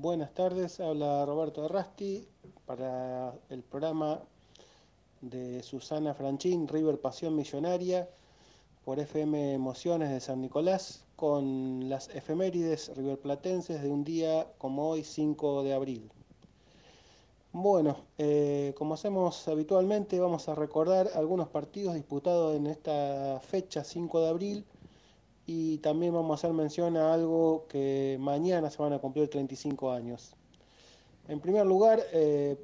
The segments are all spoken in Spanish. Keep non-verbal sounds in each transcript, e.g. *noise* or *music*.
Buenas tardes, habla Roberto Rasti para el programa de Susana Franchín, River Pasión Millonaria, por FM Emociones de San Nicolás, con las efemérides riverplatenses de un día como hoy, 5 de abril. Bueno, eh, como hacemos habitualmente, vamos a recordar algunos partidos disputados en esta fecha, 5 de abril, y también vamos a hacer mención a algo que mañana se van a cumplir 35 años. En primer lugar, eh,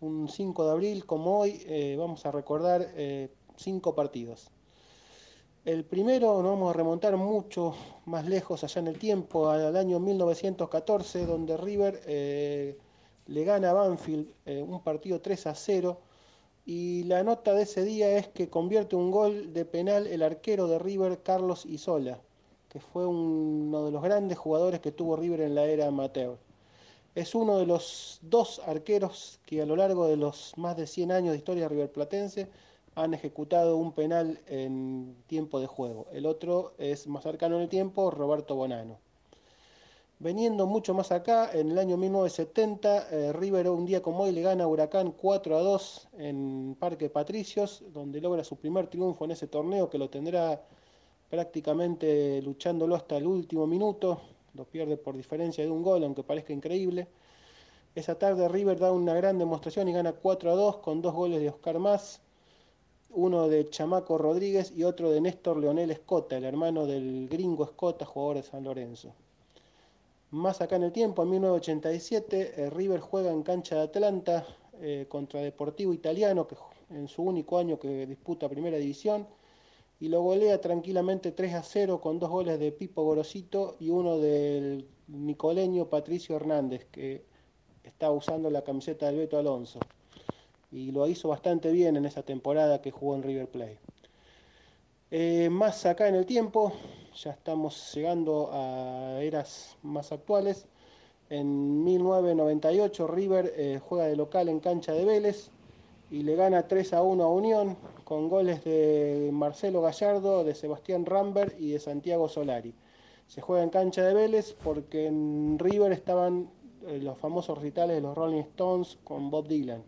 un 5 de abril como hoy, eh, vamos a recordar eh, cinco partidos. El primero nos vamos a remontar mucho más lejos allá en el tiempo, al año 1914, donde River le gana a Banfield un partido 3 a 0 y la nota de ese día es que convierte un gol de penal el arquero de River, Carlos Isola, que fue uno de los grandes jugadores que tuvo River en la era amateur. Es uno de los dos arqueros que a lo largo de los más de 100 años de historia riverplatense han ejecutado un penal en tiempo de juego. El otro es más cercano en el tiempo, Roberto Bonano. Veniendo mucho más acá, en el año 1970, eh, River un día como hoy le gana a Huracán 4 a 2 en Parque Patricios, donde logra su primer triunfo en ese torneo que lo tendrá prácticamente luchándolo hasta el último minuto. Lo pierde por diferencia de un gol, aunque parezca increíble. Esa tarde River da una gran demostración y gana 4 a 2 con dos goles de Oscar Más, uno de Chamaco Rodríguez y otro de Néstor Leonel Escota, el hermano del gringo Escota, jugador de San Lorenzo. Más acá en el tiempo, en 1987, eh, River juega en cancha de Atlanta eh, contra Deportivo Italiano, que en su único año que disputa Primera División, y lo golea tranquilamente 3 a 0 con dos goles de Pipo Gorosito y uno del nicoleño Patricio Hernández, que estaba usando la camiseta del Beto Alonso. Y lo hizo bastante bien en esa temporada que jugó en River Plate. Eh, más acá en el tiempo, ya estamos llegando a eras más actuales. En 1998 River eh, juega de local en cancha de Vélez y le gana 3 a 1 a Unión con goles de Marcelo Gallardo, de Sebastián Rambert y de Santiago Solari. Se juega en cancha de Vélez porque en River estaban eh, los famosos recitales de los Rolling Stones con Bob Dylan,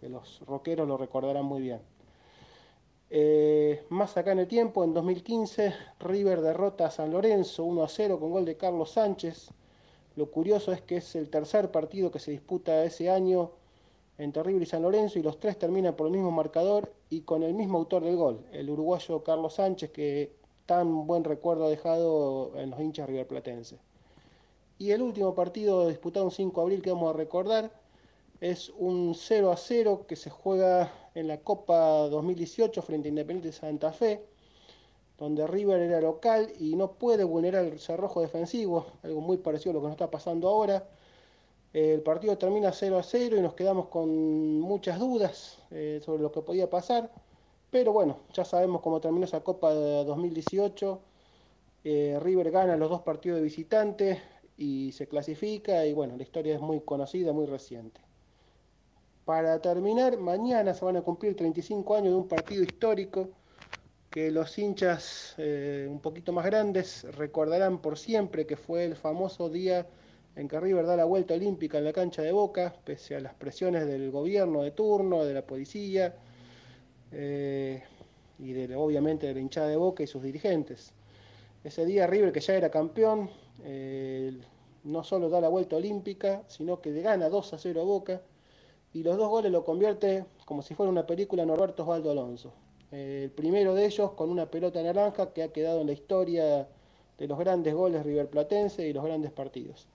que los rockeros lo recordarán muy bien. Eh, más acá en el tiempo, en 2015, River derrota a San Lorenzo 1 a 0 con gol de Carlos Sánchez. Lo curioso es que es el tercer partido que se disputa ese año entre River y San Lorenzo y los tres terminan por el mismo marcador y con el mismo autor del gol, el uruguayo Carlos Sánchez, que tan buen recuerdo ha dejado en los hinchas riverplatenses. Y el último partido disputado un 5 de abril que vamos a recordar es un 0 a 0 que se juega en la Copa 2018 frente a Independiente de Santa Fe, donde River era local y no puede vulnerar el cerrojo defensivo, algo muy parecido a lo que nos está pasando ahora. El partido termina 0 a 0 y nos quedamos con muchas dudas eh, sobre lo que podía pasar, pero bueno, ya sabemos cómo terminó esa Copa de 2018. Eh, River gana los dos partidos de visitante y se clasifica y bueno, la historia es muy conocida, muy reciente. Para terminar, mañana se van a cumplir 35 años de un partido histórico que los hinchas eh, un poquito más grandes recordarán por siempre, que fue el famoso día en que River da la vuelta olímpica en la cancha de Boca, pese a las presiones del gobierno de turno, de la policía eh, y de, obviamente de la hinchada de Boca y sus dirigentes. Ese día River, que ya era campeón, eh, no solo da la vuelta olímpica, sino que le gana 2 a 0 a Boca y los dos goles lo convierte como si fuera una película Norberto Osvaldo Alonso. el primero de ellos con una pelota naranja que ha quedado en la historia de los grandes goles riverplatense y los grandes partidos.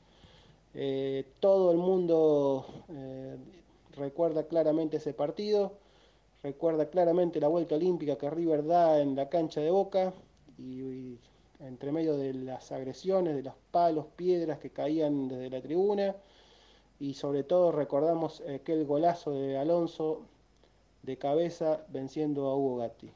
Eh, todo el mundo eh, recuerda claramente ese partido, recuerda claramente la vuelta olímpica que River da en la cancha de Boca y entre medio de las agresiones, de los palos, piedras que caían desde la tribuna y sobre todo recordamos aquel golazo de Alonso de cabeza venciendo a Hugo Gatti.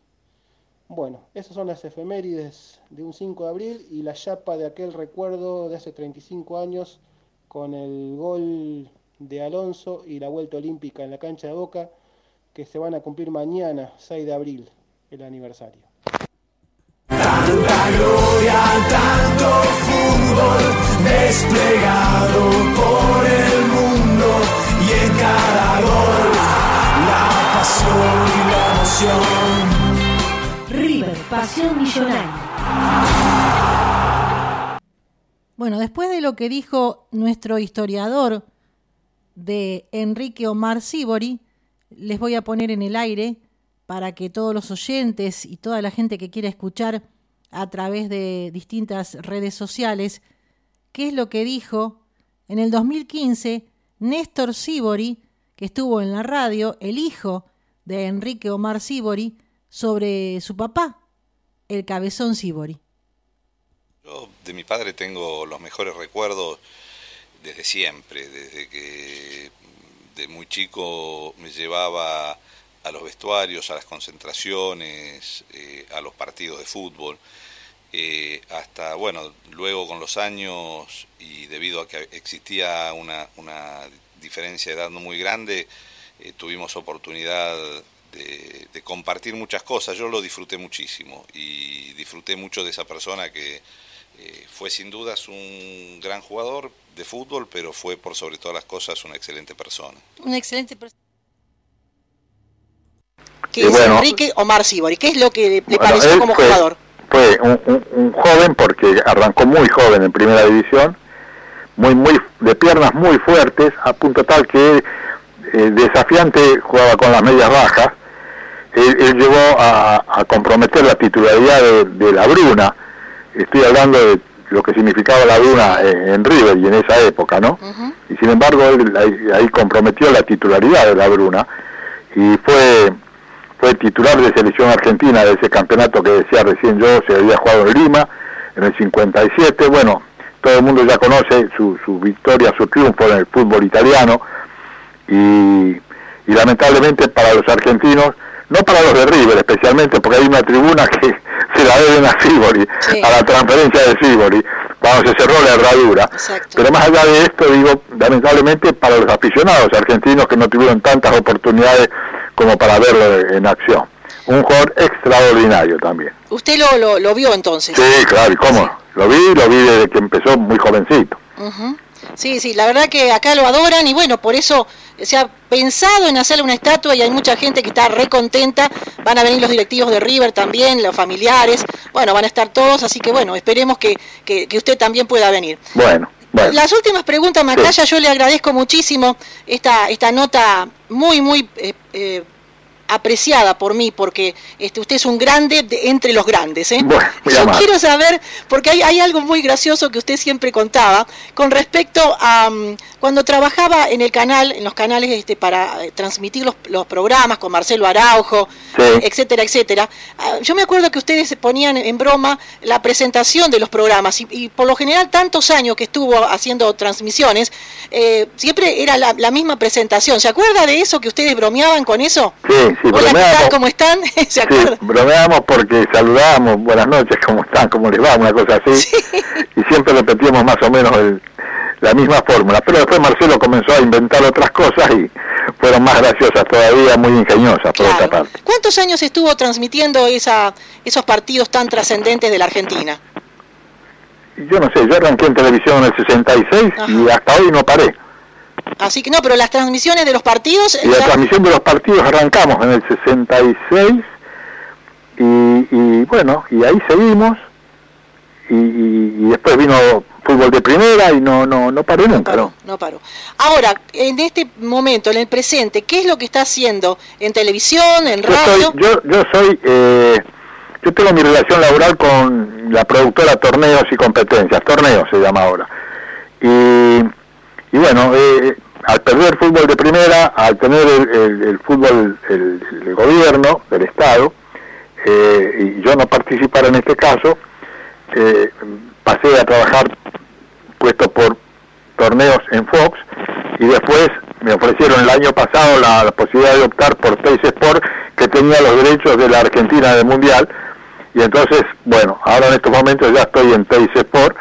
Bueno, esas son las efemérides de un 5 de abril y la chapa de aquel recuerdo de hace 35 años con el gol de Alonso y la vuelta olímpica en la cancha de Boca que se van a cumplir mañana, 6 de abril, el aniversario. gloria, tanto fútbol desplegado por pasión y la emoción. River, pasión millonaria. Bueno, después de lo que dijo nuestro historiador de Enrique Omar Sibori, les voy a poner en el aire para que todos los oyentes y toda la gente que quiera escuchar a través de distintas redes sociales qué es lo que dijo en el 2015 Néstor Sibori, estuvo en la radio, el hijo de Enrique Omar Sibori, sobre su papá, el cabezón Sibori. Yo de mi padre tengo los mejores recuerdos desde siempre, desde que de muy chico me llevaba a los vestuarios, a las concentraciones, eh, a los partidos de fútbol. Eh, hasta, bueno, luego con los años y debido a que existía una diferencia de edad no muy grande, eh, tuvimos oportunidad de, de, compartir muchas cosas. Yo lo disfruté muchísimo y disfruté mucho de esa persona que eh, fue sin dudas un gran jugador de fútbol, pero fue por sobre todas las cosas una excelente persona. Una excelente persona. Que es bueno, Enrique Omar Sibori. ¿Qué es lo que le, bueno, pareció como fue, jugador? Fue un, un, un, joven porque arrancó muy joven en primera división, muy muy de piernas muy fuertes, a punto tal que eh, desafiante jugaba con las medias bajas. Él, él llegó a, a, comprometer la titularidad de, de, la Bruna. Estoy hablando de lo que significaba la Bruna en, en River y en esa época, ¿no? Uh -huh. Y sin embargo, él ahí, ahí comprometió la titularidad de la Bruna y fue fue titular de selección argentina de ese campeonato que decía recién yo, se había jugado en Lima en el 57, bueno, todo el mundo ya conoce su, su victoria, su triunfo en el fútbol italiano y, y lamentablemente para los argentinos, no para los de River especialmente, porque hay una tribuna que *laughs* se la deben a Sibori, sí. a la transferencia de Sibori, cuando se cerró la herradura. Exacto. Pero más allá de esto, digo, lamentablemente para los aficionados argentinos que no tuvieron tantas oportunidades como para verlo en acción. Un jugador extraordinario también. ¿Usted lo, lo, lo vio entonces? Sí, claro, ¿y cómo? Sí. Lo vi, lo vi desde que empezó muy jovencito. Uh -huh. Sí, sí, la verdad que acá lo adoran y bueno, por eso se ha pensado en hacerle una estatua y hay mucha gente que está re contenta. Van a venir los directivos de River también, los familiares, bueno, van a estar todos, así que bueno, esperemos que, que, que usted también pueda venir. Bueno. Bueno. Las últimas preguntas, Macaya, sí. yo le agradezco muchísimo esta, esta nota muy, muy eh, eh, apreciada por mí, porque este, usted es un grande de, entre los grandes. ¿eh? Bueno, Yo quiero saber, porque hay, hay, algo muy gracioso que usted siempre contaba, con respecto a um, cuando trabajaba en el canal, en los canales este, para eh, transmitir los, los, programas con Marcelo Araujo, sí. etcétera, etcétera. Uh, yo me acuerdo que ustedes ponían en broma la presentación de los programas y, y por lo general tantos años que estuvo haciendo transmisiones, eh, siempre era la, la, misma presentación. ¿Se acuerda de eso que ustedes bromeaban con eso? Sí, sí, Hola, ¿qué tal? ¿Cómo están? *laughs* ¿Se acuerdan? Sí, bromeamos porque saludábamos, buenas noches, ¿cómo están? ¿Cómo les va? Una cosa así. Sí. Y siempre repetíamos más o menos el, la misma fórmula. Pero después Marcelo comenzó a inventar otras cosas y fueron más graciosas todavía, muy ingeniosas por claro. otra parte. ¿Cuántos años estuvo transmitiendo esa, esos partidos tan trascendentes de la Argentina? Yo no sé, yo arranqué en televisión en el 66 Ajá. y hasta hoy no paré. Así que no, pero las transmisiones de los partidos... Y la ya... transmisión de los partidos arrancamos en el 66 y, y bueno, y ahí seguimos y, y, y, después vino fútbol de primera y no no no paró no nunca, paró, ¿no? No paró. Ahora, en este momento, en el presente, ¿qué es lo que está haciendo en televisión, en radio? Yo soy, yo, yo soy eh, yo tengo mi relación laboral con la productora Torneos y Competencias, Torneos se llama ahora. Y y bueno, eh, al perder fútbol de primera, al tener el, fútbol, el, gobierno, del Estado, eh, y yo no participar en este caso, eh, pasé a trabajar puesto por torneos en Fox y después me ofrecieron el año pasado la, posibilidad de optar por Teis Sport que tenía los derechos de la Argentina del Mundial y entonces, bueno, ahora en estos momentos ya estoy en Teis Sport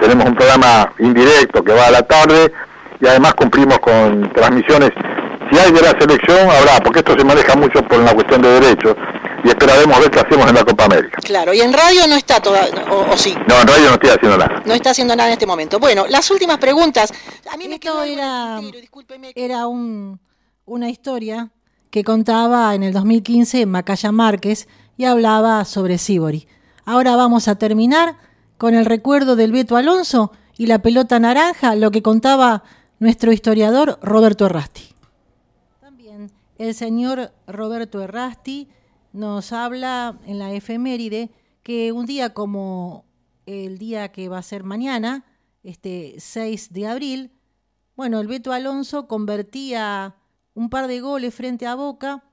tenemos un programa indirecto que va a la tarde y además cumplimos con transmisiones. Si hay de la selección, habrá, porque esto se maneja mucho por una cuestión de derechos y esperaremos ver qué hacemos en la Copa América. Claro, y en radio no está toda, o, o, sí. No, en radio no estoy haciendo nada. No está haciendo nada en este momento. Bueno, las últimas preguntas. A mí me quedó era, era un, una historia que contaba en el 2015 Macaya Márquez y hablaba sobre Sibori. Ahora vamos a terminar con el recuerdo del Beto Alonso y la pelota naranja, lo que contaba nuestro historiador Roberto Errasti. También el señor Roberto Errasti nos habla en la efeméride que un día como el día que va a ser mañana, este 6 de abril, bueno, el Beto Alonso convertía un par de goles frente a Boca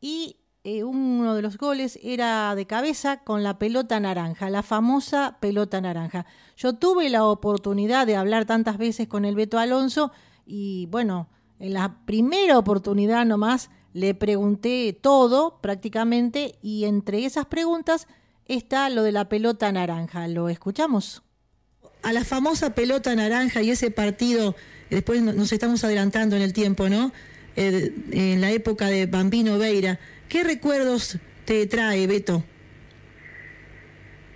y eh, uno de los goles era de cabeza con la pelota naranja, la famosa pelota naranja. Yo tuve la oportunidad de hablar tantas veces con el Beto Alonso y bueno, en la primera oportunidad nomás le pregunté todo prácticamente y entre esas preguntas está lo de la pelota naranja. ¿Lo escuchamos? A la famosa pelota naranja y ese partido, después nos estamos adelantando en el tiempo, ¿no? Eh, en la época de Bambino Veira. ¿Qué recuerdos te trae, Beto?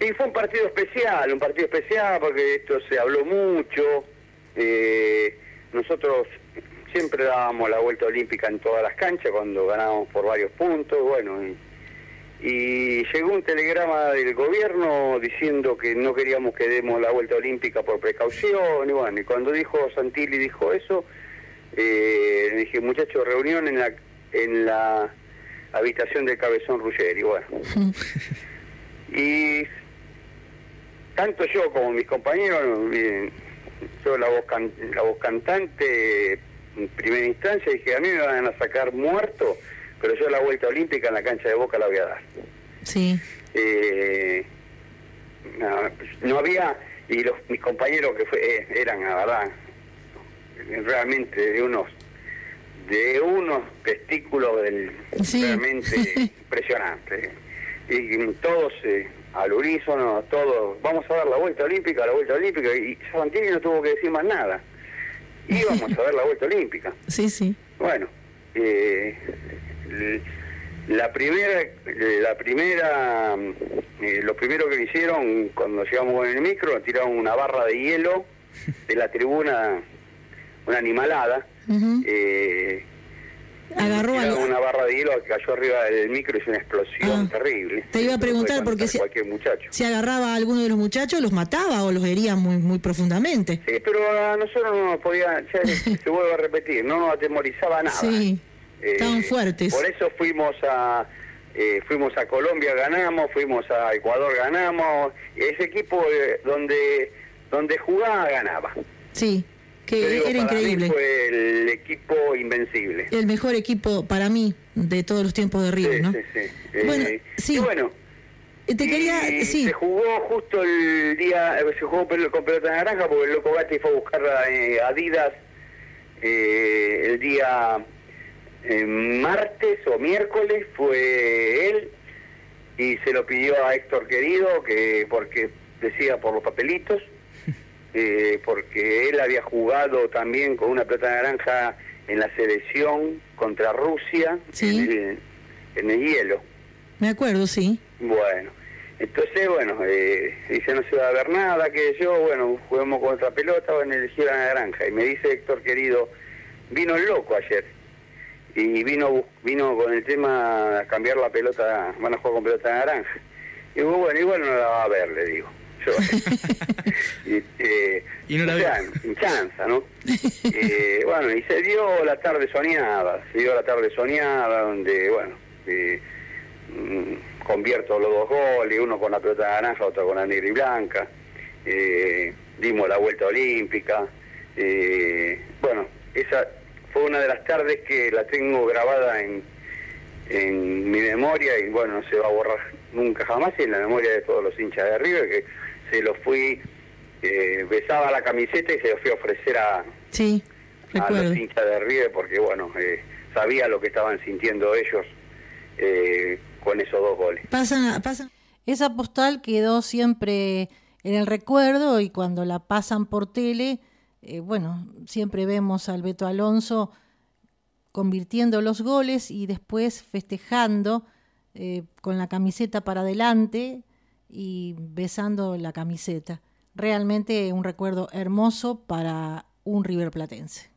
Y fue un partido especial, un partido especial porque esto se habló mucho. Eh, nosotros siempre dábamos la vuelta olímpica en todas las canchas cuando ganábamos por varios puntos, bueno, y, llegó un telegrama del gobierno diciendo que no queríamos que demos la vuelta olímpica por precaución, y bueno, y cuando dijo Santilli dijo eso, eh, dije, muchachos, reunión en la, en la habitación del Cabezón Ruggeri, bueno. *laughs* y tanto yo como mis compañeros, yo la voz, la voz cantante, en primera instancia dije, a mí me van a sacar muerto, pero yo la vuelta olímpica en la cancha de Boca la voy a dar. Sí. Eh, no, había, y los mis compañeros que fue, eh, eran, la verdad, realmente de unos de unos testículos del, realmente *laughs* impresionantes. Y, todos eh, al unísono, todos, vamos a dar la vuelta olímpica, la vuelta olímpica, y Santini no tuvo que decir más nada. Íbamos a dar la vuelta olímpica. *laughs* Sí, sí. Bueno, eh, la primera, la primera, eh, lo primero que hicieron cuando llegamos con el micro, tiraron una barra de hielo de la tribuna una animalada. Eh, Agarró una barra de hielo que cayó arriba del micro y hizo una explosión ah. terrible. Te iba a preguntar porque si, si agarraba a alguno de los muchachos los mataba o los hería muy muy profundamente. Sí, pero a nosotros no nos podía, *laughs* se vuelve a repetir, no nos atemorizaba nada. Sí, eh, estaban fuertes. Por eso fuimos a eh, fuimos a Colombia ganamos, fuimos a Ecuador ganamos, ese equipo eh, donde donde jugaba ganaba. Sí que era increíble. fue el equipo invencible. El mejor equipo para mí de todos los tiempos de River, ¿no? Sí, sí. Bueno, eh, sí. bueno, eh, te quería, sí. Se jugó justo el día, eh, se jugó con pelota naranja porque el Loco Gatti fue a buscar a Adidas el día martes o miércoles, fue él y se lo pidió a Héctor Querido, que porque decía por los papelitos, eh, porque él había jugado también con una pelota naranja en la selección contra Rusia en, el, hielo. Me acuerdo, sí. Bueno, entonces, bueno, eh, dice no se va a ver nada, que yo, bueno, juguemos con otra pelota, o en el la naranja. Y me dice Héctor, querido, vino el loco ayer. Y vino vino con el tema cambiar la pelota, van a jugar con pelota naranja. Y digo, bueno, igual no la va a ver, le digo. *laughs* Eh, y, no la o chanza, ¿no? Eh, *laughs* bueno, y se dio la tarde soñada, se dio la tarde soñada, donde, bueno, eh, mm, convierto los dos goles, uno con la pelota naranja, otro con la negra y blanca, dimos la vuelta olímpica, bueno, esa fue una de las tardes que la tengo grabada en, en mi memoria y bueno, no se va a borrar nunca jamás y en la memoria de todos los hinchas de River que se lo fui, eh, besaba la camiseta y se lo fui a ofrecer a, sí, a los hinchas de River porque, bueno, eh, sabía lo que estaban sintiendo ellos eh, con esos dos goles. Pasan, pasan. Esa postal quedó siempre en el recuerdo y cuando la pasan por tele, bueno, siempre vemos al Beto Alonso convirtiendo los goles y después festejando con la camiseta para adelante y besando la camiseta. Realmente un recuerdo hermoso para un River Platense.